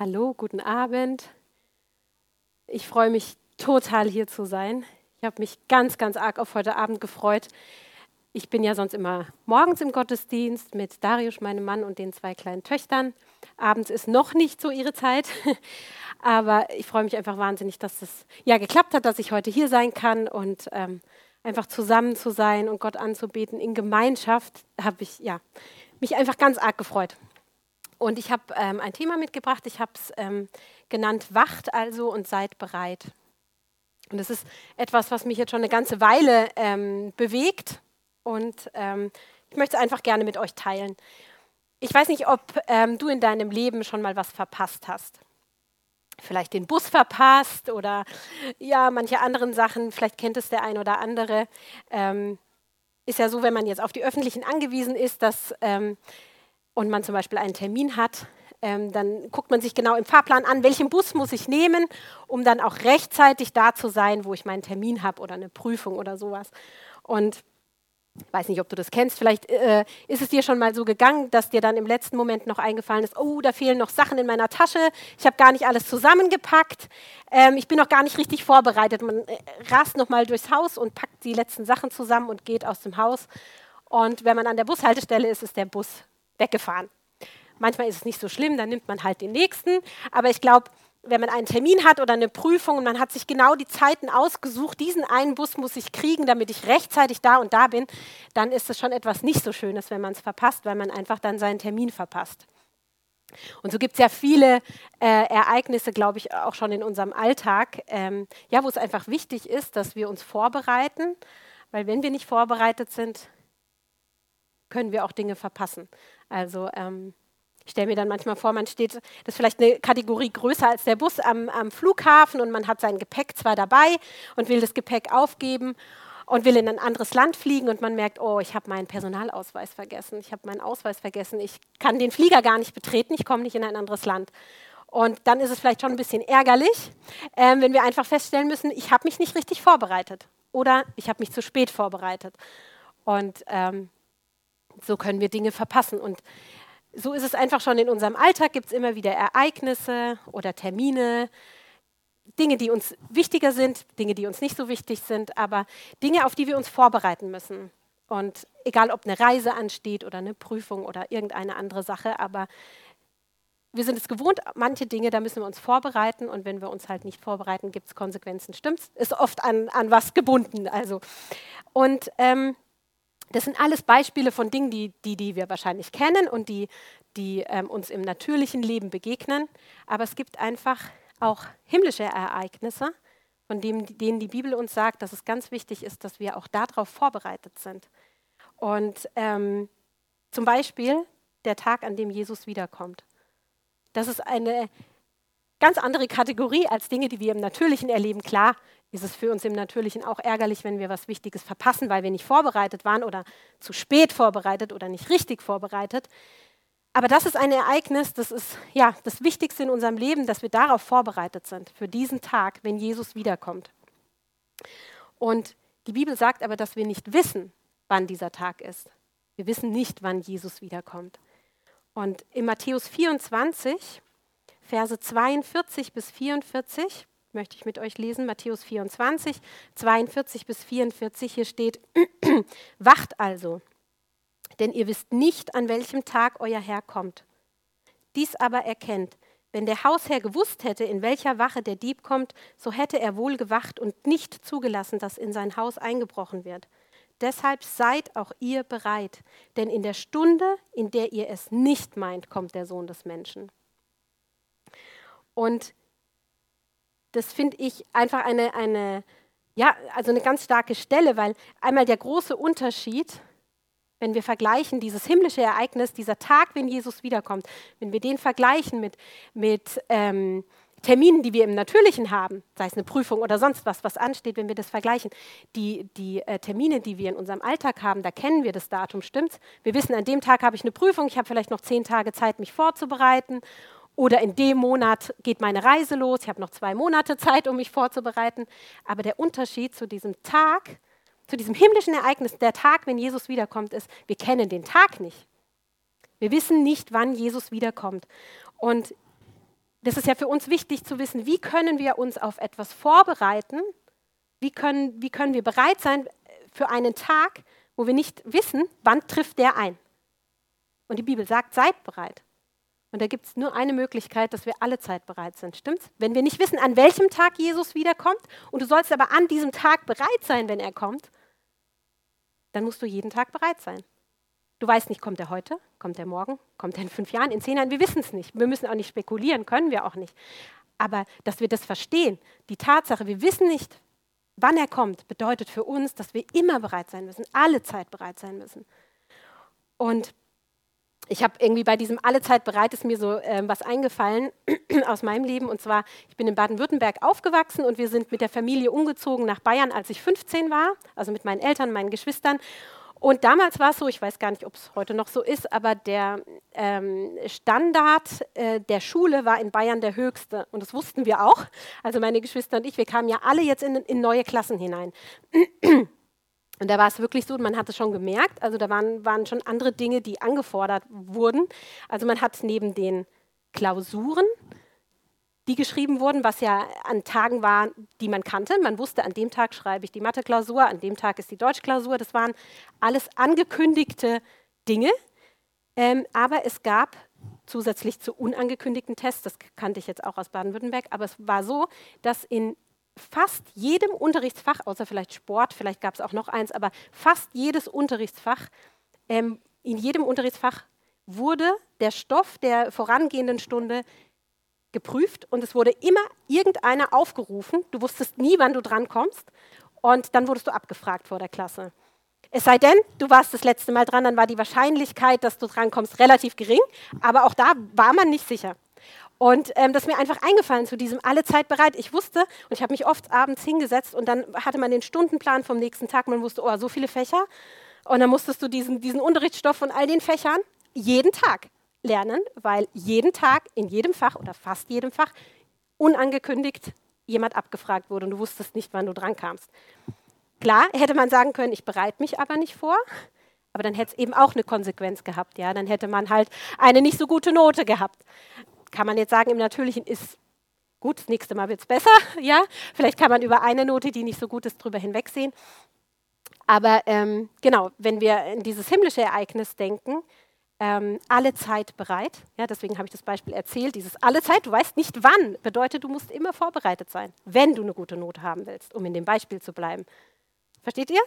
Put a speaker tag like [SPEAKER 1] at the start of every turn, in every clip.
[SPEAKER 1] Hallo, guten Abend. Ich freue mich total hier zu sein. Ich habe mich ganz, ganz arg auf heute Abend gefreut. Ich bin ja sonst immer morgens im Gottesdienst mit Darius, meinem Mann und den zwei kleinen Töchtern. Abends ist noch nicht so ihre Zeit, aber ich freue mich einfach wahnsinnig, dass es ja geklappt hat, dass ich heute hier sein kann und ähm, einfach zusammen zu sein und Gott anzubeten in Gemeinschaft, habe ich ja mich einfach ganz arg gefreut. Und ich habe ähm, ein Thema mitgebracht, ich habe es ähm, genannt, wacht also und seid bereit. Und das ist etwas, was mich jetzt schon eine ganze Weile ähm, bewegt und ähm, ich möchte es einfach gerne mit euch teilen. Ich weiß nicht, ob ähm, du in deinem Leben schon mal was verpasst hast. Vielleicht den Bus verpasst oder ja, manche anderen Sachen, vielleicht kennt es der ein oder andere. Ähm, ist ja so, wenn man jetzt auf die Öffentlichen angewiesen ist, dass und man zum Beispiel einen Termin hat, ähm, dann guckt man sich genau im Fahrplan an, welchen Bus muss ich nehmen, um dann auch rechtzeitig da zu sein, wo ich meinen Termin habe oder eine Prüfung oder sowas. Und ich weiß nicht, ob du das kennst, vielleicht äh, ist es dir schon mal so gegangen, dass dir dann im letzten Moment noch eingefallen ist, oh, da fehlen noch Sachen in meiner Tasche, ich habe gar nicht alles zusammengepackt, ähm, ich bin noch gar nicht richtig vorbereitet. Man äh, rast noch mal durchs Haus und packt die letzten Sachen zusammen und geht aus dem Haus. Und wenn man an der Bushaltestelle ist, ist der Bus weggefahren. Manchmal ist es nicht so schlimm, dann nimmt man halt den nächsten. Aber ich glaube, wenn man einen Termin hat oder eine Prüfung und man hat sich genau die Zeiten ausgesucht, diesen einen Bus muss ich kriegen, damit ich rechtzeitig da und da bin, dann ist es schon etwas nicht so Schönes, wenn man es verpasst, weil man einfach dann seinen Termin verpasst. Und so gibt es ja viele äh, Ereignisse, glaube ich, auch schon in unserem Alltag, ähm, ja, wo es einfach wichtig ist, dass wir uns vorbereiten, weil wenn wir nicht vorbereitet sind, können wir auch Dinge verpassen. Also ähm, ich stelle mir dann manchmal vor, man steht, das ist vielleicht eine Kategorie größer als der Bus am, am Flughafen und man hat sein Gepäck zwar dabei und will das Gepäck aufgeben und will in ein anderes Land fliegen und man merkt, oh, ich habe meinen Personalausweis vergessen, ich habe meinen Ausweis vergessen, ich kann den Flieger gar nicht betreten, ich komme nicht in ein anderes Land. Und dann ist es vielleicht schon ein bisschen ärgerlich, äh, wenn wir einfach feststellen müssen, ich habe mich nicht richtig vorbereitet oder ich habe mich zu spät vorbereitet. Und ähm, so können wir Dinge verpassen. Und so ist es einfach schon in unserem Alltag, gibt es immer wieder Ereignisse oder Termine, Dinge, die uns wichtiger sind, Dinge, die uns nicht so wichtig sind, aber Dinge, auf die wir uns vorbereiten müssen. Und egal, ob eine Reise ansteht oder eine Prüfung oder irgendeine andere Sache, aber wir sind es gewohnt, manche Dinge, da müssen wir uns vorbereiten und wenn wir uns halt nicht vorbereiten, gibt es Konsequenzen. Stimmt's? Ist oft an, an was gebunden. Also. Und ähm, das sind alles Beispiele von Dingen, die, die, die wir wahrscheinlich kennen und die, die ähm, uns im natürlichen Leben begegnen. Aber es gibt einfach auch himmlische Ereignisse, von dem, denen die Bibel uns sagt, dass es ganz wichtig ist, dass wir auch darauf vorbereitet sind. Und ähm, zum Beispiel der Tag, an dem Jesus wiederkommt. Das ist eine ganz andere Kategorie als Dinge, die wir im Natürlichen erleben. Klar, ist es für uns im Natürlichen auch ärgerlich, wenn wir was Wichtiges verpassen, weil wir nicht vorbereitet waren oder zu spät vorbereitet oder nicht richtig vorbereitet. Aber das ist ein Ereignis, das ist ja das Wichtigste in unserem Leben, dass wir darauf vorbereitet sind, für diesen Tag, wenn Jesus wiederkommt. Und die Bibel sagt aber, dass wir nicht wissen, wann dieser Tag ist. Wir wissen nicht, wann Jesus wiederkommt. Und in Matthäus 24, Verse 42 bis 44, möchte ich mit euch lesen, Matthäus 24, 42 bis 44. Hier steht, wacht also, denn ihr wisst nicht, an welchem Tag euer Herr kommt. Dies aber erkennt, wenn der Hausherr gewusst hätte, in welcher Wache der Dieb kommt, so hätte er wohl gewacht und nicht zugelassen, dass in sein Haus eingebrochen wird. Deshalb seid auch ihr bereit, denn in der Stunde, in der ihr es nicht meint, kommt der Sohn des Menschen. Und das finde ich einfach eine, eine, ja, also eine ganz starke Stelle, weil einmal der große Unterschied, wenn wir vergleichen, dieses himmlische Ereignis, dieser Tag, wenn Jesus wiederkommt, wenn wir den vergleichen mit, mit ähm, Terminen, die wir im Natürlichen haben, sei es eine Prüfung oder sonst was, was ansteht, wenn wir das vergleichen, die, die äh, Termine, die wir in unserem Alltag haben, da kennen wir das Datum, stimmt's? Wir wissen, an dem Tag habe ich eine Prüfung, ich habe vielleicht noch zehn Tage Zeit, mich vorzubereiten oder in dem Monat geht meine Reise los, ich habe noch zwei Monate Zeit, um mich vorzubereiten. Aber der Unterschied zu diesem Tag, zu diesem himmlischen Ereignis, der Tag, wenn Jesus wiederkommt, ist, wir kennen den Tag nicht. Wir wissen nicht, wann Jesus wiederkommt. Und das ist ja für uns wichtig zu wissen, wie können wir uns auf etwas vorbereiten, wie können, wie können wir bereit sein für einen Tag, wo wir nicht wissen, wann trifft der ein. Und die Bibel sagt, seid bereit. Und da gibt es nur eine Möglichkeit, dass wir alle Zeit bereit sind. Stimmt's? Wenn wir nicht wissen, an welchem Tag Jesus wiederkommt und du sollst aber an diesem Tag bereit sein, wenn er kommt, dann musst du jeden Tag bereit sein. Du weißt nicht, kommt er heute, kommt er morgen, kommt er in fünf Jahren, in zehn Jahren, wir wissen es nicht. Wir müssen auch nicht spekulieren, können wir auch nicht. Aber dass wir das verstehen, die Tatsache, wir wissen nicht, wann er kommt, bedeutet für uns, dass wir immer bereit sein müssen, alle Zeit bereit sein müssen. Und ich habe irgendwie bei diesem alle Zeit bereit ist mir so äh, was eingefallen aus meinem Leben. Und zwar, ich bin in Baden-Württemberg aufgewachsen und wir sind mit der Familie umgezogen nach Bayern, als ich 15 war, also mit meinen Eltern, meinen Geschwistern. Und damals war es so, ich weiß gar nicht, ob es heute noch so ist, aber der ähm, Standard äh, der Schule war in Bayern der höchste. Und das wussten wir auch. Also meine Geschwister und ich, wir kamen ja alle jetzt in, in neue Klassen hinein. Und da war es wirklich so, man hat es schon gemerkt, also da waren, waren schon andere Dinge, die angefordert wurden. Also man hat neben den Klausuren, die geschrieben wurden, was ja an Tagen war, die man kannte. Man wusste, an dem Tag schreibe ich die Mathe-Klausur, an dem Tag ist die Deutsch-Klausur. Das waren alles angekündigte Dinge. Ähm, aber es gab zusätzlich zu unangekündigten Tests, das kannte ich jetzt auch aus Baden-Württemberg, aber es war so, dass in fast jedem Unterrichtsfach, außer vielleicht Sport, vielleicht gab es auch noch eins, aber fast jedes Unterrichtsfach, ähm, in jedem Unterrichtsfach wurde der Stoff der vorangehenden Stunde geprüft und es wurde immer irgendeiner aufgerufen. Du wusstest nie, wann du drankommst und dann wurdest du abgefragt vor der Klasse. Es sei denn, du warst das letzte Mal dran, dann war die Wahrscheinlichkeit, dass du drankommst, relativ gering, aber auch da war man nicht sicher. Und ähm, das ist mir einfach eingefallen zu diesem alle Zeit bereit. Ich wusste, und ich habe mich oft abends hingesetzt und dann hatte man den Stundenplan vom nächsten Tag. Man wusste, oh, so viele Fächer. Und dann musstest du diesen, diesen Unterrichtsstoff von all den Fächern jeden Tag lernen, weil jeden Tag in jedem Fach oder fast jedem Fach unangekündigt jemand abgefragt wurde und du wusstest nicht, wann du drankamst. Klar, hätte man sagen können, ich bereite mich aber nicht vor, aber dann hätte es eben auch eine Konsequenz gehabt. Ja? Dann hätte man halt eine nicht so gute Note gehabt kann man jetzt sagen, im Natürlichen ist gut, das nächste Mal wird es besser. Ja? Vielleicht kann man über eine Note, die nicht so gut ist, drüber hinwegsehen. Aber ähm, genau, wenn wir in dieses himmlische Ereignis denken, ähm, alle Zeit bereit. Ja, deswegen habe ich das Beispiel erzählt. Dieses alle Zeit, du weißt nicht wann, bedeutet, du musst immer vorbereitet sein, wenn du eine gute Note haben willst, um in dem Beispiel zu bleiben. Versteht ihr?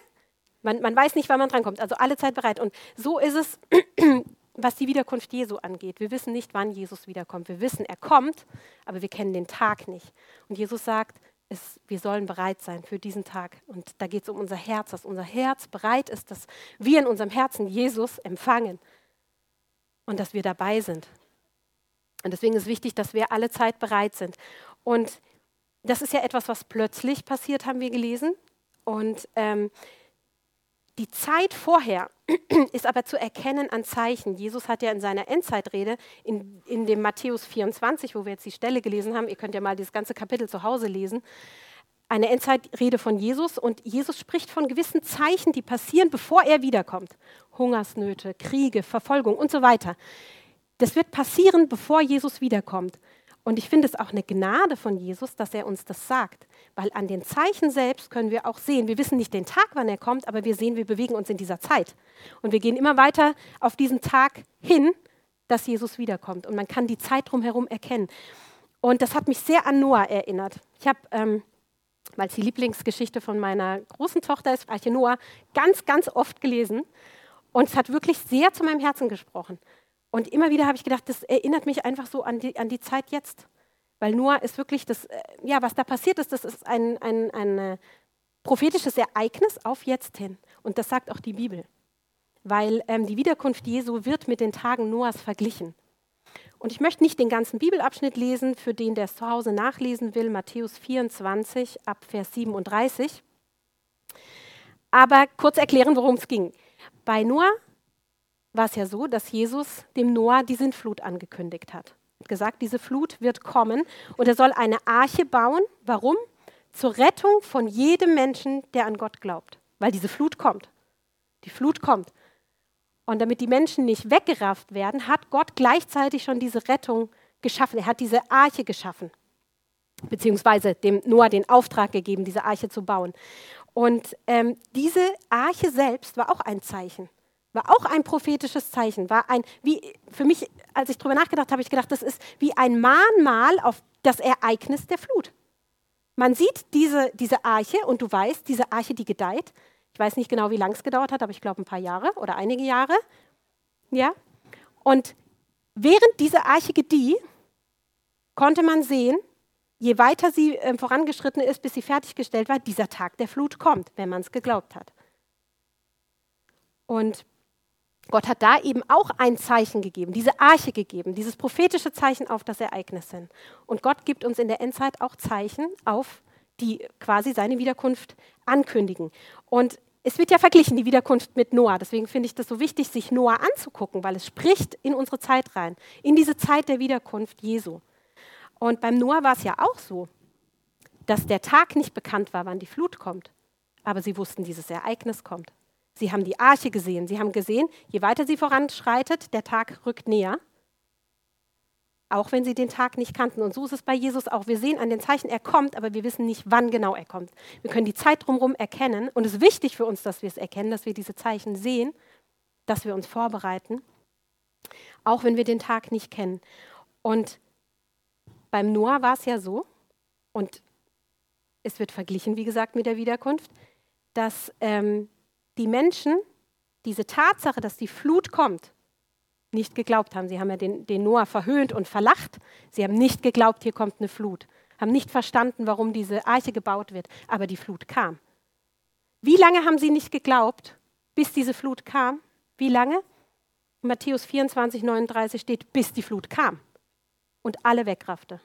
[SPEAKER 1] Man, man weiß nicht, wann man drankommt. Also alle Zeit bereit. Und so ist es was die Wiederkunft Jesu angeht. Wir wissen nicht, wann Jesus wiederkommt. Wir wissen, er kommt, aber wir kennen den Tag nicht. Und Jesus sagt, es, wir sollen bereit sein für diesen Tag. Und da geht es um unser Herz, dass unser Herz bereit ist, dass wir in unserem Herzen Jesus empfangen und dass wir dabei sind. Und deswegen ist wichtig, dass wir alle Zeit bereit sind. Und das ist ja etwas, was plötzlich passiert, haben wir gelesen. Und ähm, die Zeit vorher ist aber zu erkennen an Zeichen. Jesus hat ja in seiner Endzeitrede, in, in dem Matthäus 24, wo wir jetzt die Stelle gelesen haben, ihr könnt ja mal dieses ganze Kapitel zu Hause lesen, eine Endzeitrede von Jesus und Jesus spricht von gewissen Zeichen, die passieren, bevor er wiederkommt. Hungersnöte, Kriege, Verfolgung und so weiter. Das wird passieren, bevor Jesus wiederkommt. Und ich finde es auch eine Gnade von Jesus, dass er uns das sagt, weil an den Zeichen selbst können wir auch sehen, wir wissen nicht den Tag, wann er kommt, aber wir sehen, wir bewegen uns in dieser Zeit. Und wir gehen immer weiter auf diesen Tag hin, dass Jesus wiederkommt. Und man kann die Zeit drumherum erkennen. Und das hat mich sehr an Noah erinnert. Ich habe, ähm, weil es die Lieblingsgeschichte von meiner großen Tochter ist, Arche Noah, ganz, ganz oft gelesen. Und es hat wirklich sehr zu meinem Herzen gesprochen. Und immer wieder habe ich gedacht, das erinnert mich einfach so an die, an die Zeit jetzt. Weil Noah ist wirklich das, äh, ja, was da passiert ist, das ist ein, ein, ein äh, prophetisches Ereignis auf jetzt hin. Und das sagt auch die Bibel. Weil ähm, die Wiederkunft Jesu wird mit den Tagen Noahs verglichen. Und ich möchte nicht den ganzen Bibelabschnitt lesen, für den, der es zu Hause nachlesen will, Matthäus 24 ab Vers 37. Aber kurz erklären, worum es ging. Bei Noah war es ja so, dass Jesus dem Noah die Sintflut angekündigt hat. Hat gesagt, diese Flut wird kommen und er soll eine Arche bauen. Warum? Zur Rettung von jedem Menschen, der an Gott glaubt. Weil diese Flut kommt. Die Flut kommt. Und damit die Menschen nicht weggerafft werden, hat Gott gleichzeitig schon diese Rettung geschaffen. Er hat diese Arche geschaffen, beziehungsweise dem Noah den Auftrag gegeben, diese Arche zu bauen. Und ähm, diese Arche selbst war auch ein Zeichen, war auch ein prophetisches Zeichen, war ein, wie für mich, als ich darüber nachgedacht habe, ich gedacht, das ist wie ein Mahnmal auf das Ereignis der Flut. Man sieht diese, diese Arche und du weißt, diese Arche, die gedeiht. Ich weiß nicht genau, wie lange es gedauert hat, aber ich glaube ein paar Jahre oder einige Jahre. Ja? Und während diese Arche gedieh, konnte man sehen, je weiter sie äh, vorangeschritten ist, bis sie fertiggestellt war, dieser Tag der Flut kommt, wenn man es geglaubt hat. Und Gott hat da eben auch ein Zeichen gegeben, diese Arche gegeben, dieses prophetische Zeichen auf das Ereignis hin. Und Gott gibt uns in der Endzeit auch Zeichen auf, die quasi seine Wiederkunft ankündigen. Und es wird ja verglichen, die Wiederkunft mit Noah. Deswegen finde ich das so wichtig, sich Noah anzugucken, weil es spricht in unsere Zeit rein, in diese Zeit der Wiederkunft Jesu. Und beim Noah war es ja auch so, dass der Tag nicht bekannt war, wann die Flut kommt. Aber sie wussten, dieses Ereignis kommt. Sie haben die Arche gesehen. Sie haben gesehen, je weiter sie voranschreitet, der Tag rückt näher. Auch wenn sie den Tag nicht kannten. Und so ist es bei Jesus auch. Wir sehen an den Zeichen, er kommt, aber wir wissen nicht, wann genau er kommt. Wir können die Zeit drumherum erkennen. Und es ist wichtig für uns, dass wir es erkennen, dass wir diese Zeichen sehen, dass wir uns vorbereiten, auch wenn wir den Tag nicht kennen. Und beim Noah war es ja so, und es wird verglichen, wie gesagt, mit der Wiederkunft, dass ähm, die Menschen diese Tatsache, dass die Flut kommt, nicht geglaubt haben. Sie haben ja den, den Noah verhöhnt und verlacht. Sie haben nicht geglaubt, hier kommt eine Flut. Haben nicht verstanden, warum diese Arche gebaut wird. Aber die Flut kam. Wie lange haben sie nicht geglaubt, bis diese Flut kam? Wie lange? In Matthäus 24, 39 steht, bis die Flut kam und alle wegraffte.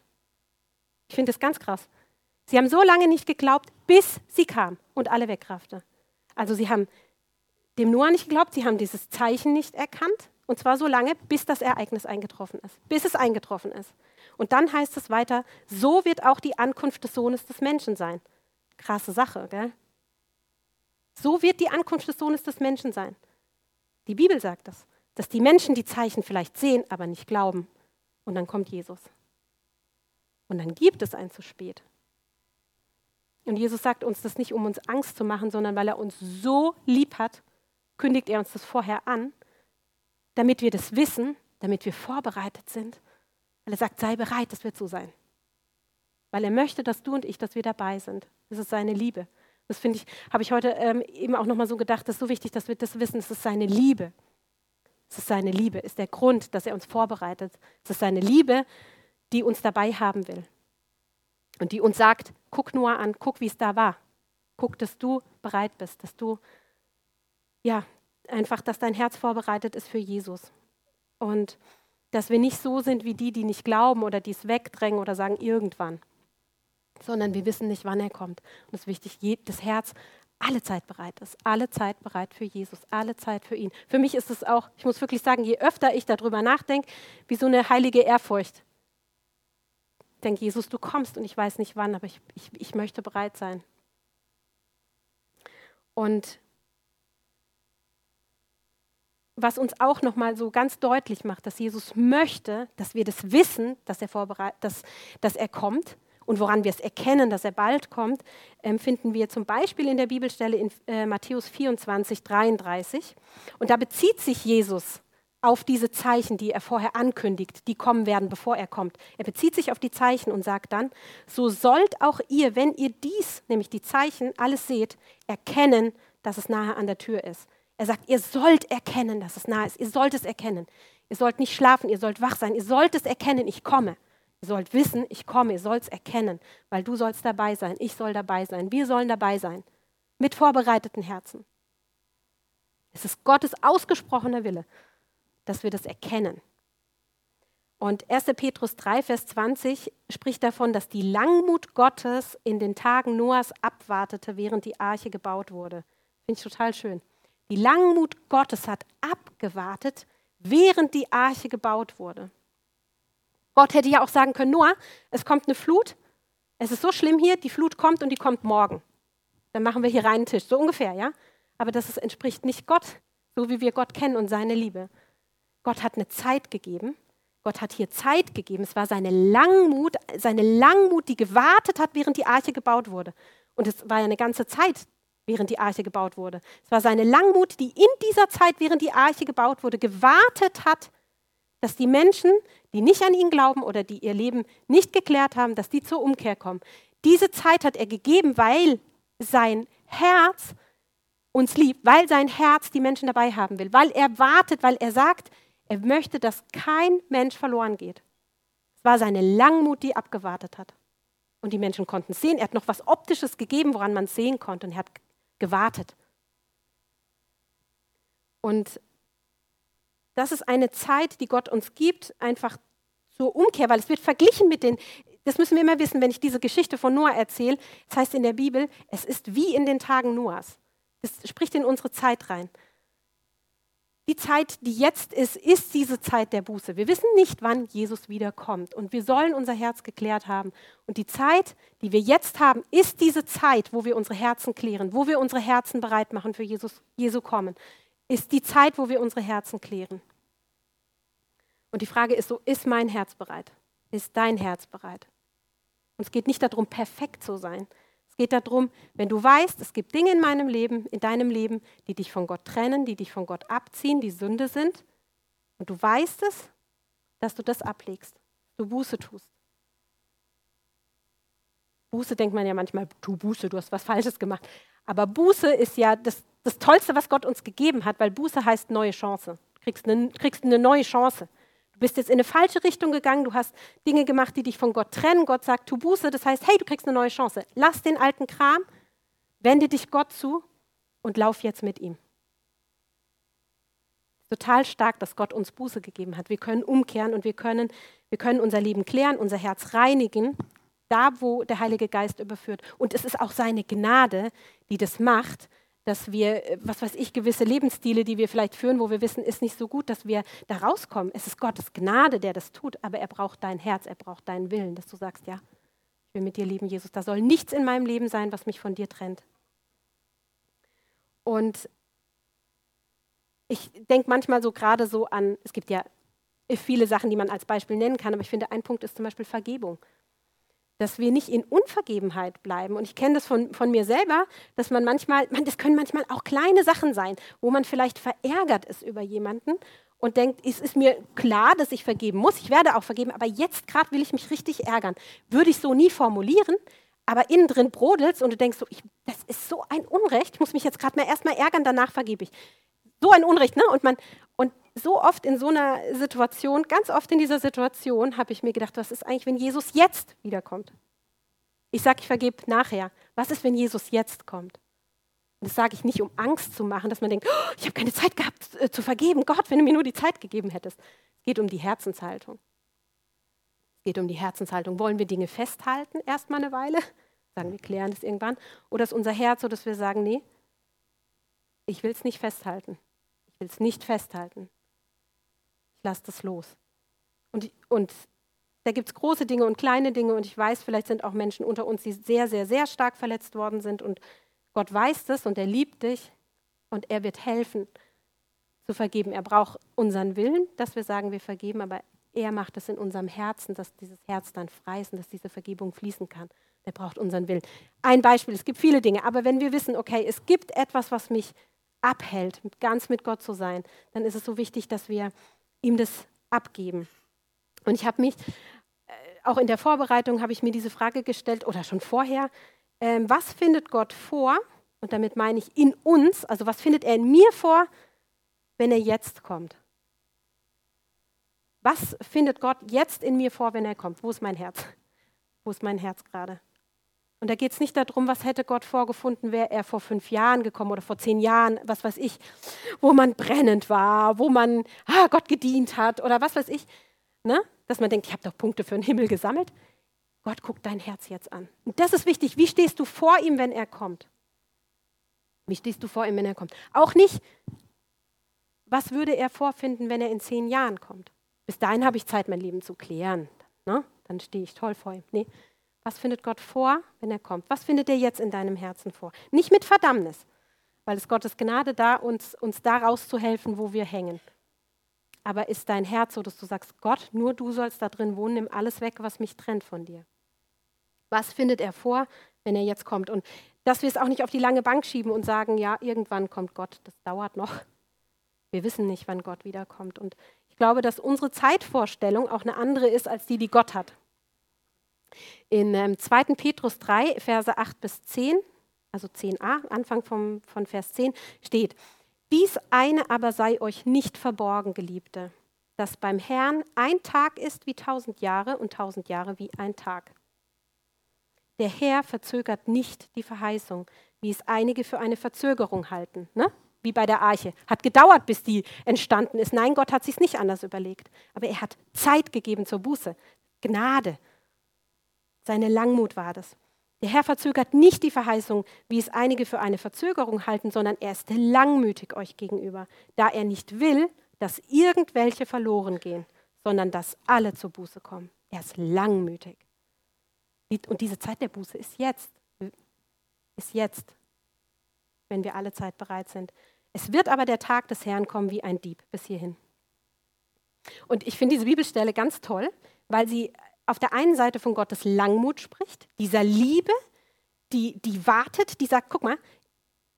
[SPEAKER 1] Ich finde das ganz krass. Sie haben so lange nicht geglaubt, bis sie kam und alle wegraffte. Also sie haben dem Noah nicht geglaubt, sie haben dieses Zeichen nicht erkannt. Und zwar so lange, bis das Ereignis eingetroffen ist. Bis es eingetroffen ist. Und dann heißt es weiter, so wird auch die Ankunft des Sohnes des Menschen sein. Krasse Sache, gell? So wird die Ankunft des Sohnes des Menschen sein. Die Bibel sagt das, dass die Menschen die Zeichen vielleicht sehen, aber nicht glauben. Und dann kommt Jesus. Und dann gibt es ein zu spät. Und Jesus sagt uns das nicht, um uns Angst zu machen, sondern weil er uns so lieb hat, kündigt er uns das vorher an, damit wir das wissen, damit wir vorbereitet sind. Weil er sagt, sei bereit, das wird so sein. Weil er möchte, dass du und ich, dass wir dabei sind. Das ist seine Liebe. Das finde ich, habe ich heute ähm, eben auch nochmal so gedacht, das ist so wichtig, dass wir das wissen. Es ist seine Liebe. Es ist seine Liebe, ist der Grund, dass er uns vorbereitet. Es ist seine Liebe, die uns dabei haben will. Und die uns sagt, guck nur an, guck, wie es da war. Guck, dass du bereit bist, dass du, ja, einfach, dass dein Herz vorbereitet ist für Jesus. Und dass wir nicht so sind wie die, die nicht glauben oder die es wegdrängen oder sagen irgendwann, sondern wir wissen nicht, wann er kommt. Und es ist wichtig, das Herz alle Zeit bereit ist, alle Zeit bereit für Jesus, alle Zeit für ihn. Für mich ist es auch, ich muss wirklich sagen, je öfter ich darüber nachdenke, wie so eine heilige Ehrfurcht. Denke, Jesus, du kommst und ich weiß nicht wann, aber ich, ich, ich möchte bereit sein. Und was uns auch nochmal so ganz deutlich macht, dass Jesus möchte, dass wir das wissen, dass er, dass, dass er kommt und woran wir es erkennen, dass er bald kommt, ähm, finden wir zum Beispiel in der Bibelstelle in äh, Matthäus 24, 33. Und da bezieht sich Jesus auf diese Zeichen, die er vorher ankündigt, die kommen werden, bevor er kommt. Er bezieht sich auf die Zeichen und sagt dann, so sollt auch ihr, wenn ihr dies, nämlich die Zeichen, alles seht, erkennen, dass es nahe an der Tür ist. Er sagt, ihr sollt erkennen, dass es nahe ist. Ihr sollt es erkennen. Ihr sollt nicht schlafen, ihr sollt wach sein. Ihr sollt es erkennen, ich komme. Ihr sollt wissen, ich komme, ihr sollt es erkennen, weil du sollst dabei sein, ich soll dabei sein, wir sollen dabei sein, mit vorbereiteten Herzen. Es ist Gottes ausgesprochener Wille, dass wir das erkennen. Und 1. Petrus 3, Vers 20 spricht davon, dass die Langmut Gottes in den Tagen Noahs abwartete, während die Arche gebaut wurde. Finde ich total schön. Die Langmut Gottes hat abgewartet, während die Arche gebaut wurde. Gott hätte ja auch sagen können, Noah, es kommt eine Flut, es ist so schlimm hier, die Flut kommt und die kommt morgen. Dann machen wir hier reinen Tisch, so ungefähr, ja? Aber das entspricht nicht Gott, so wie wir Gott kennen und seine Liebe. Gott hat eine Zeit gegeben, Gott hat hier Zeit gegeben. Es war seine Langmut, seine Langmut, die gewartet hat, während die Arche gebaut wurde. Und es war ja eine ganze Zeit, während die Arche gebaut wurde. Es war seine Langmut, die in dieser Zeit, während die Arche gebaut wurde, gewartet hat, dass die Menschen, die nicht an ihn glauben oder die ihr Leben nicht geklärt haben, dass die zur Umkehr kommen. Diese Zeit hat er gegeben, weil sein Herz uns liebt, weil sein Herz die Menschen dabei haben will, weil er wartet, weil er sagt, er möchte, dass kein Mensch verloren geht. Es war seine Langmut, die abgewartet hat. Und die Menschen konnten sehen. Er hat noch was Optisches gegeben, woran man sehen konnte. Und er hat gewartet. Und das ist eine Zeit, die Gott uns gibt, einfach zur Umkehr, weil es wird verglichen mit den, das müssen wir immer wissen, wenn ich diese Geschichte von Noah erzähle. Das heißt in der Bibel, es ist wie in den Tagen Noahs. Das spricht in unsere Zeit rein. Die Zeit, die jetzt ist, ist diese Zeit der Buße. Wir wissen nicht, wann Jesus wiederkommt und wir sollen unser Herz geklärt haben. Und die Zeit, die wir jetzt haben, ist diese Zeit, wo wir unsere Herzen klären, wo wir unsere Herzen bereit machen für Jesus, Jesu kommen. Ist die Zeit, wo wir unsere Herzen klären. Und die Frage ist so, ist mein Herz bereit? Ist dein Herz bereit? Und es geht nicht darum, perfekt zu sein. Es geht darum, wenn du weißt, es gibt Dinge in meinem Leben, in deinem Leben, die dich von Gott trennen, die dich von Gott abziehen, die Sünde sind, und du weißt es, dass du das ablegst, du Buße tust. Buße denkt man ja manchmal, tu Buße, du hast was Falsches gemacht. Aber Buße ist ja das, das Tollste, was Gott uns gegeben hat, weil Buße heißt neue Chance. Du kriegst eine, kriegst eine neue Chance. Du bist jetzt in eine falsche Richtung gegangen, du hast Dinge gemacht, die dich von Gott trennen. Gott sagt, tu Buße, das heißt, hey, du kriegst eine neue Chance. Lass den alten Kram, wende dich Gott zu und lauf jetzt mit ihm. Total stark, dass Gott uns Buße gegeben hat. Wir können umkehren und wir können, wir können unser Leben klären, unser Herz reinigen, da wo der Heilige Geist überführt. Und es ist auch seine Gnade, die das macht, dass wir, äh, was weiß ich, gewisse Lebensstile, die wir vielleicht führen, wo wir wissen, ist nicht so gut, dass wir da rauskommen. Es ist Gottes Gnade, der das tut, aber er braucht dein Herz, er braucht deinen Willen, dass du sagst, ja, ich will mit dir leben, Jesus. Da soll nichts in meinem Leben sein, was mich von dir trennt. Und ich denke manchmal so gerade so an, es gibt ja viele Sachen, die man als Beispiel nennen kann, aber ich finde, ein Punkt ist zum Beispiel Vergebung dass wir nicht in Unvergebenheit bleiben. Und ich kenne das von, von mir selber, dass man manchmal, man, das können manchmal auch kleine Sachen sein, wo man vielleicht verärgert ist über jemanden und denkt, es ist mir klar, dass ich vergeben muss, ich werde auch vergeben, aber jetzt gerade will ich mich richtig ärgern. Würde ich so nie formulieren, aber innen drin brodelt und du denkst so, ich, das ist so ein Unrecht, ich muss mich jetzt gerade mal erstmal ärgern, danach vergebe ich. So ein Unrecht, ne? Und, man, und so oft in so einer Situation, ganz oft in dieser Situation, habe ich mir gedacht, was ist eigentlich, wenn Jesus jetzt wiederkommt? Ich sage, ich vergebe nachher. Was ist, wenn Jesus jetzt kommt? Das sage ich nicht, um Angst zu machen, dass man denkt, oh, ich habe keine Zeit gehabt äh, zu vergeben. Gott, wenn du mir nur die Zeit gegeben hättest. Es geht um die Herzenshaltung. Es geht um die Herzenshaltung. Wollen wir Dinge festhalten, erstmal eine Weile? Sagen wir, klären das irgendwann. Oder ist unser Herz so, dass wir sagen, nee, ich will es nicht festhalten. Ich will es nicht festhalten lass das los. Und, und da gibt es große Dinge und kleine Dinge und ich weiß, vielleicht sind auch Menschen unter uns, die sehr, sehr, sehr stark verletzt worden sind und Gott weiß das und er liebt dich und er wird helfen zu vergeben. Er braucht unseren Willen, dass wir sagen, wir vergeben, aber er macht es in unserem Herzen, dass dieses Herz dann frei ist und dass diese Vergebung fließen kann. Er braucht unseren Willen. Ein Beispiel, es gibt viele Dinge, aber wenn wir wissen, okay, es gibt etwas, was mich abhält, ganz mit Gott zu sein, dann ist es so wichtig, dass wir ihm das abgeben. Und ich habe mich, äh, auch in der Vorbereitung habe ich mir diese Frage gestellt oder schon vorher, äh, was findet Gott vor? Und damit meine ich in uns, also was findet er in mir vor, wenn er jetzt kommt? Was findet Gott jetzt in mir vor, wenn er kommt? Wo ist mein Herz? Wo ist mein Herz gerade? Und da geht es nicht darum, was hätte Gott vorgefunden, wäre er vor fünf Jahren gekommen oder vor zehn Jahren, was weiß ich, wo man brennend war, wo man ah, Gott gedient hat oder was weiß ich. Ne? Dass man denkt, ich habe doch Punkte für den Himmel gesammelt. Gott guckt dein Herz jetzt an. Und das ist wichtig. Wie stehst du vor ihm, wenn er kommt? Wie stehst du vor ihm, wenn er kommt? Auch nicht, was würde er vorfinden, wenn er in zehn Jahren kommt? Bis dahin habe ich Zeit, mein Leben zu klären. Ne? Dann stehe ich toll vor ihm. Nee, was findet Gott vor, wenn er kommt? Was findet er jetzt in deinem Herzen vor? Nicht mit Verdammnis, weil es Gottes Gnade da, uns, uns da rauszuhelfen, wo wir hängen. Aber ist dein Herz so, dass du sagst, Gott, nur du sollst da drin wohnen, nimm alles weg, was mich trennt von dir? Was findet er vor, wenn er jetzt kommt? Und dass wir es auch nicht auf die lange Bank schieben und sagen, ja, irgendwann kommt Gott, das dauert noch. Wir wissen nicht, wann Gott wiederkommt. Und ich glaube, dass unsere Zeitvorstellung auch eine andere ist als die, die Gott hat. In ähm, 2. Petrus 3, Verse 8 bis 10, also 10a, Anfang vom, von Vers 10, steht, dies eine aber sei euch nicht verborgen, Geliebte, dass beim Herrn ein Tag ist wie tausend Jahre und tausend Jahre wie ein Tag. Der Herr verzögert nicht die Verheißung, wie es einige für eine Verzögerung halten, ne? wie bei der Arche. Hat gedauert, bis die entstanden ist. Nein, Gott hat sich nicht anders überlegt. Aber er hat Zeit gegeben zur Buße. Gnade. Seine Langmut war das. Der Herr verzögert nicht die Verheißung, wie es einige für eine Verzögerung halten, sondern er ist langmütig euch gegenüber, da er nicht will, dass irgendwelche verloren gehen, sondern dass alle zur Buße kommen. Er ist langmütig. Und diese Zeit der Buße ist jetzt. Ist jetzt, wenn wir alle Zeit bereit sind. Es wird aber der Tag des Herrn kommen wie ein Dieb bis hierhin. Und ich finde diese Bibelstelle ganz toll, weil sie auf der einen Seite von Gottes Langmut spricht, dieser Liebe, die, die wartet, die sagt, guck mal,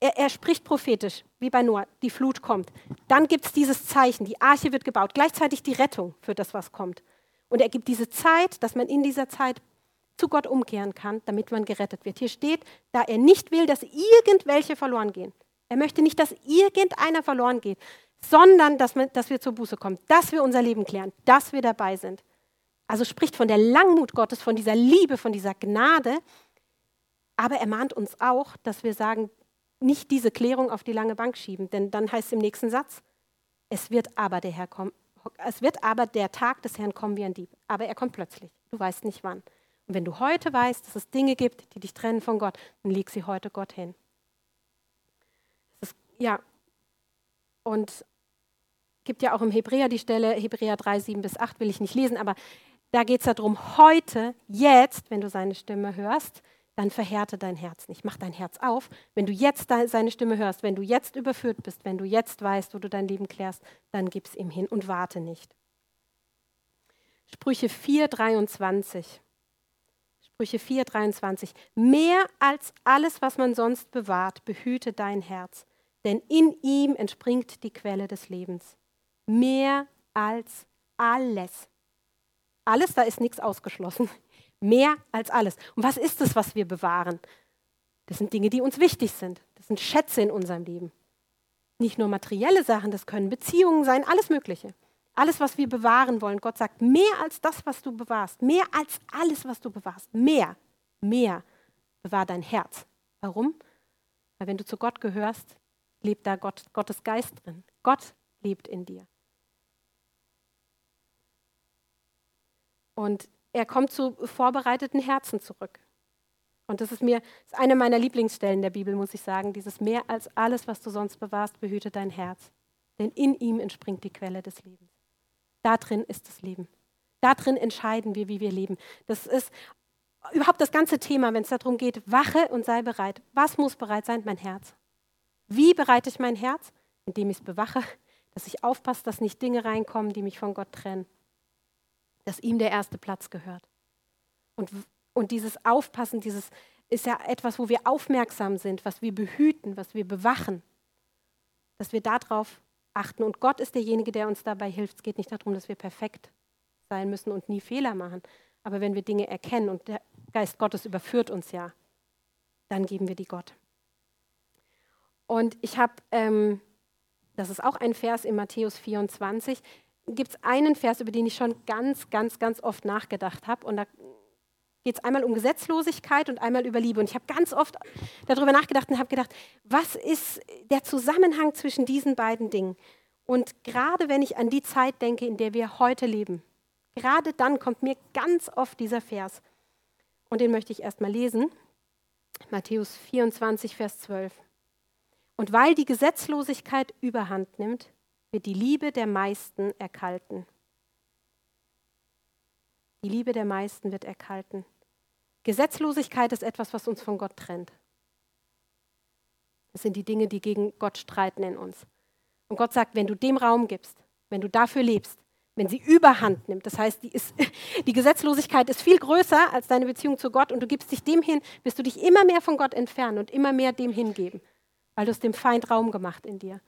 [SPEAKER 1] er, er spricht prophetisch, wie bei Noah, die Flut kommt. Dann gibt es dieses Zeichen, die Arche wird gebaut, gleichzeitig die Rettung für das, was kommt. Und er gibt diese Zeit, dass man in dieser Zeit zu Gott umkehren kann, damit man gerettet wird. Hier steht, da er nicht will, dass irgendwelche verloren gehen. Er möchte nicht, dass irgendeiner verloren geht, sondern dass, man, dass wir zur Buße kommen, dass wir unser Leben klären, dass wir dabei sind. Also spricht von der Langmut Gottes, von dieser Liebe, von dieser Gnade. Aber er mahnt uns auch, dass wir sagen, nicht diese Klärung auf die lange Bank schieben, denn dann heißt es im nächsten Satz, es wird aber der Herr kommen, es wird aber der Tag des Herrn kommen wie ein Dieb. Aber er kommt plötzlich. Du weißt nicht wann. Und wenn du heute weißt, dass es Dinge gibt, die dich trennen von Gott, dann leg sie heute Gott hin. Ist, ja. Und gibt ja auch im Hebräer die Stelle, Hebräer 3, 7 bis 8 will ich nicht lesen, aber da geht es darum, heute, jetzt, wenn du seine Stimme hörst, dann verhärte dein Herz nicht. Mach dein Herz auf. Wenn du jetzt seine Stimme hörst, wenn du jetzt überführt bist, wenn du jetzt weißt, wo du dein Leben klärst, dann gib es ihm hin und warte nicht. Sprüche 4, 23. Sprüche 4, 23. Mehr als alles, was man sonst bewahrt, behüte dein Herz, denn in ihm entspringt die Quelle des Lebens. Mehr als alles. Alles, da ist nichts ausgeschlossen. Mehr als alles. Und was ist es, was wir bewahren? Das sind Dinge, die uns wichtig sind. Das sind Schätze in unserem Leben. Nicht nur materielle Sachen, das können Beziehungen sein, alles Mögliche. Alles, was wir bewahren wollen. Gott sagt, mehr als das, was du bewahrst. Mehr als alles, was du bewahrst. Mehr, mehr. Bewahr dein Herz. Warum? Weil wenn du zu Gott gehörst, lebt da Gott, Gottes Geist drin. Gott lebt in dir. Und er kommt zu vorbereiteten Herzen zurück. Und das ist mir das ist eine meiner Lieblingsstellen der Bibel, muss ich sagen. Dieses mehr als alles, was du sonst bewahrst, behüte dein Herz. Denn in ihm entspringt die Quelle des Lebens. Da drin ist das Leben. Da drin entscheiden wir, wie wir leben. Das ist überhaupt das ganze Thema, wenn es darum geht, wache und sei bereit. Was muss bereit sein? Mein Herz. Wie bereite ich mein Herz? Indem ich es bewache, dass ich aufpasse, dass nicht Dinge reinkommen, die mich von Gott trennen dass ihm der erste Platz gehört. Und, und dieses Aufpassen, dieses ist ja etwas, wo wir aufmerksam sind, was wir behüten, was wir bewachen, dass wir darauf achten. Und Gott ist derjenige, der uns dabei hilft. Es geht nicht darum, dass wir perfekt sein müssen und nie Fehler machen. Aber wenn wir Dinge erkennen und der Geist Gottes überführt uns ja, dann geben wir die Gott. Und ich habe, ähm, das ist auch ein Vers in Matthäus 24, gibt es einen Vers, über den ich schon ganz, ganz, ganz oft nachgedacht habe. Und da geht es einmal um Gesetzlosigkeit und einmal über Liebe. Und ich habe ganz oft darüber nachgedacht und habe gedacht, was ist der Zusammenhang zwischen diesen beiden Dingen? Und gerade wenn ich an die Zeit denke, in der wir heute leben, gerade dann kommt mir ganz oft dieser Vers. Und den möchte ich erstmal lesen. Matthäus 24, Vers 12. Und weil die Gesetzlosigkeit überhand nimmt, wird die Liebe der meisten erkalten. Die Liebe der meisten wird erkalten. Gesetzlosigkeit ist etwas, was uns von Gott trennt. Das sind die Dinge, die gegen Gott streiten in uns. Und Gott sagt, wenn du dem Raum gibst, wenn du dafür lebst, wenn sie überhand nimmt, das heißt, die, ist, die Gesetzlosigkeit ist viel größer als deine Beziehung zu Gott und du gibst dich dem hin, wirst du dich immer mehr von Gott entfernen und immer mehr dem hingeben, weil du es dem Feind Raum gemacht in dir.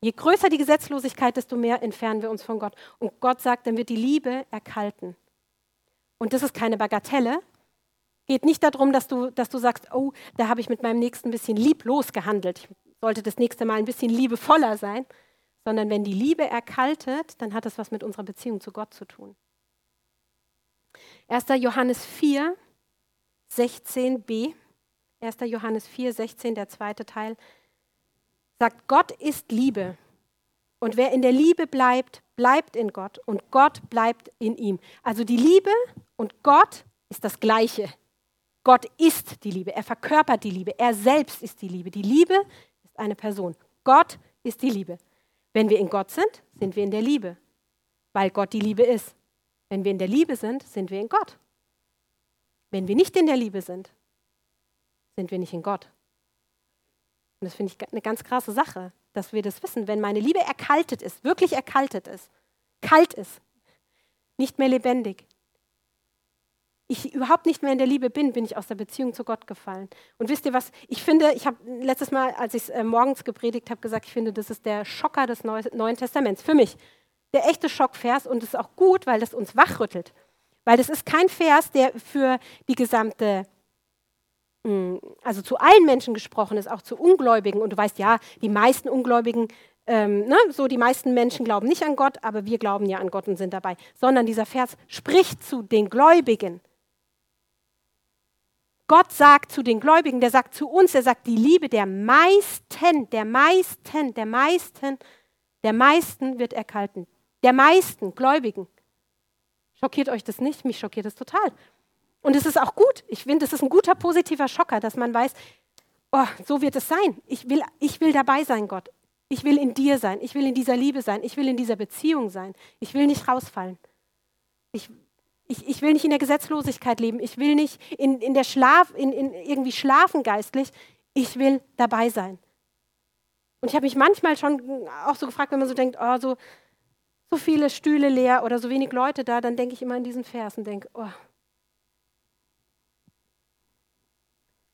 [SPEAKER 1] Je größer die Gesetzlosigkeit, desto mehr entfernen wir uns von Gott. Und Gott sagt, dann wird die Liebe erkalten. Und das ist keine Bagatelle. Geht nicht darum, dass du, dass du sagst, oh, da habe ich mit meinem Nächsten ein bisschen lieblos gehandelt. Ich sollte das nächste Mal ein bisschen liebevoller sein. Sondern wenn die Liebe erkaltet, dann hat das was mit unserer Beziehung zu Gott zu tun. 1. Johannes 4, 16b. 1. Johannes 4, 16, der zweite Teil sagt, Gott ist Liebe. Und wer in der Liebe bleibt, bleibt in Gott und Gott bleibt in ihm. Also die Liebe und Gott ist das Gleiche. Gott ist die Liebe, er verkörpert die Liebe, er selbst ist die Liebe. Die Liebe ist eine Person. Gott ist die Liebe. Wenn wir in Gott sind, sind wir in der Liebe, weil Gott die Liebe ist. Wenn wir in der Liebe sind, sind wir in Gott. Wenn wir nicht in der Liebe sind, sind wir nicht in Gott. Und das finde ich eine ganz krasse Sache, dass wir das wissen. Wenn meine Liebe erkaltet ist, wirklich erkaltet ist, kalt ist, nicht mehr lebendig, ich überhaupt nicht mehr in der Liebe bin, bin ich aus der Beziehung zu Gott gefallen. Und wisst ihr was? Ich finde, ich habe letztes Mal, als ich es äh, morgens gepredigt habe, gesagt, ich finde, das ist der Schocker des Neu Neuen Testaments. Für mich. Der echte Schockvers und es ist auch gut, weil das uns wachrüttelt. Weil das ist kein Vers, der für die gesamte also zu allen Menschen gesprochen ist, auch zu Ungläubigen. Und du weißt ja, die meisten Ungläubigen, ähm, ne, so die meisten Menschen glauben nicht an Gott, aber wir glauben ja an Gott und sind dabei. Sondern dieser Vers spricht zu den Gläubigen. Gott sagt zu den Gläubigen, der sagt zu uns, er sagt, die Liebe der meisten, der meisten, der meisten, der meisten wird erkalten. Der meisten Gläubigen. Schockiert euch das nicht? Mich schockiert es total. Und es ist auch gut. Ich finde, es ist ein guter, positiver Schocker, dass man weiß, oh, so wird es sein. Ich will, ich will dabei sein, Gott. Ich will in dir sein. Ich will in dieser Liebe sein. Ich will in dieser Beziehung sein. Ich will nicht rausfallen. Ich, ich, ich will nicht in der Gesetzlosigkeit leben. Ich will nicht in, in der Schlaf, in, in irgendwie schlafen geistlich. Ich will dabei sein. Und ich habe mich manchmal schon auch so gefragt, wenn man so denkt, oh, so, so viele Stühle leer oder so wenig Leute da, dann denke ich immer an diesen Vers und denke, oh,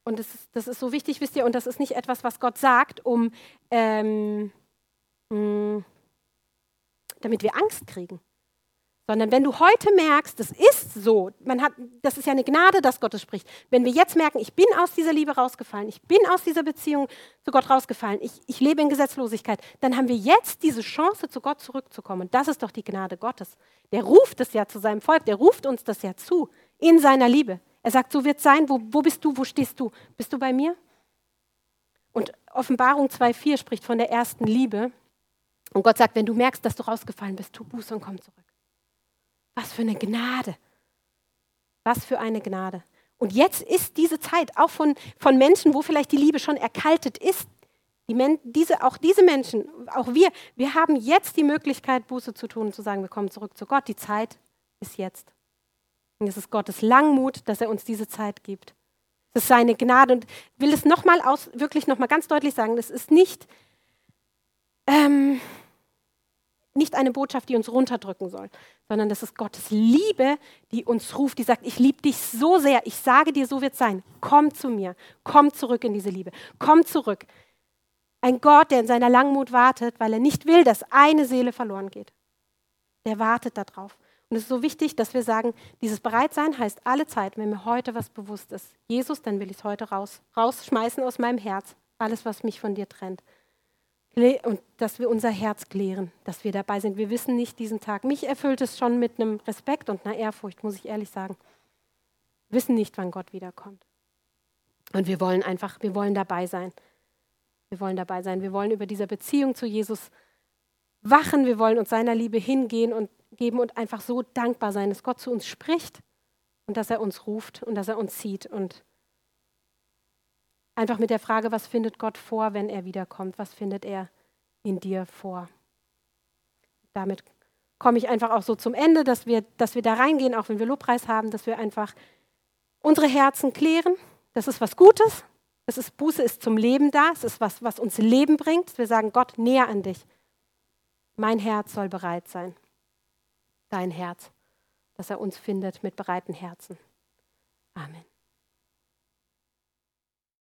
[SPEAKER 1] Und das ist, das ist so wichtig, wisst ihr, und das ist nicht etwas, was Gott sagt, um, ähm, mh, hm, damit wir Angst kriegen. Sondern wenn du heute merkst, das ist so, man hat, das ist ja eine Gnade, dass Gott es spricht. Wenn wir jetzt merken, ich bin aus dieser Liebe rausgefallen, ich bin aus dieser Beziehung zu Gott rausgefallen, ich, ich lebe in Gesetzlosigkeit, dann haben wir jetzt diese Chance, zu Gott zurückzukommen. Und das ist doch die Gnade Gottes. Der ruft es ja zu seinem Volk, der ruft uns das ja zu, in seiner Liebe. Er sagt, so wird es sein. Wo, wo bist du? Wo stehst du? Bist du bei mir? Und Offenbarung 2,4 spricht von der ersten Liebe. Und Gott sagt, wenn du merkst, dass du rausgefallen bist, tu Buße und komm zurück. Was für eine Gnade. Was für eine Gnade. Und jetzt ist diese Zeit auch von, von Menschen, wo vielleicht die Liebe schon erkaltet ist. Die diese, auch diese Menschen, auch wir, wir haben jetzt die Möglichkeit, Buße zu tun und zu sagen, wir kommen zurück zu Gott. Die Zeit ist jetzt. Und es ist Gottes Langmut, dass er uns diese Zeit gibt. Es ist seine Gnade. Und ich will es nochmal aus, wirklich nochmal ganz deutlich sagen, das ist nicht, ähm, nicht eine Botschaft, die uns runterdrücken soll, sondern das ist Gottes Liebe, die uns ruft, die sagt, ich liebe dich so sehr, ich sage dir, so wird es sein. Komm zu mir, komm zurück in diese Liebe, komm zurück. Ein Gott, der in seiner Langmut wartet, weil er nicht will, dass eine Seele verloren geht. Der wartet darauf. Und es ist so wichtig, dass wir sagen, dieses Bereitsein heißt alle Zeit, wenn mir heute was bewusst ist. Jesus, dann will ich es heute raus, rausschmeißen aus meinem Herz. Alles, was mich von dir trennt. Und dass wir unser Herz klären, dass wir dabei sind. Wir wissen nicht diesen Tag. Mich erfüllt es schon mit einem Respekt und einer Ehrfurcht, muss ich ehrlich sagen. Wir wissen nicht, wann Gott wiederkommt. Und wir wollen einfach, wir wollen dabei sein. Wir wollen dabei sein. Wir wollen über diese Beziehung zu Jesus wachen. Wir wollen uns seiner Liebe hingehen und geben und einfach so dankbar sein, dass Gott zu uns spricht und dass er uns ruft und dass er uns sieht und einfach mit der Frage, was findet Gott vor, wenn er wiederkommt? Was findet er in dir vor? Damit komme ich einfach auch so zum Ende, dass wir, dass wir da reingehen, auch wenn wir Lobpreis haben, dass wir einfach unsere Herzen klären. Das ist was Gutes. Es ist Buße ist zum Leben da. Es ist was, was uns Leben bringt. Wir sagen Gott näher an dich. Mein Herz soll bereit sein dein Herz, dass er uns findet mit breiten Herzen. Amen.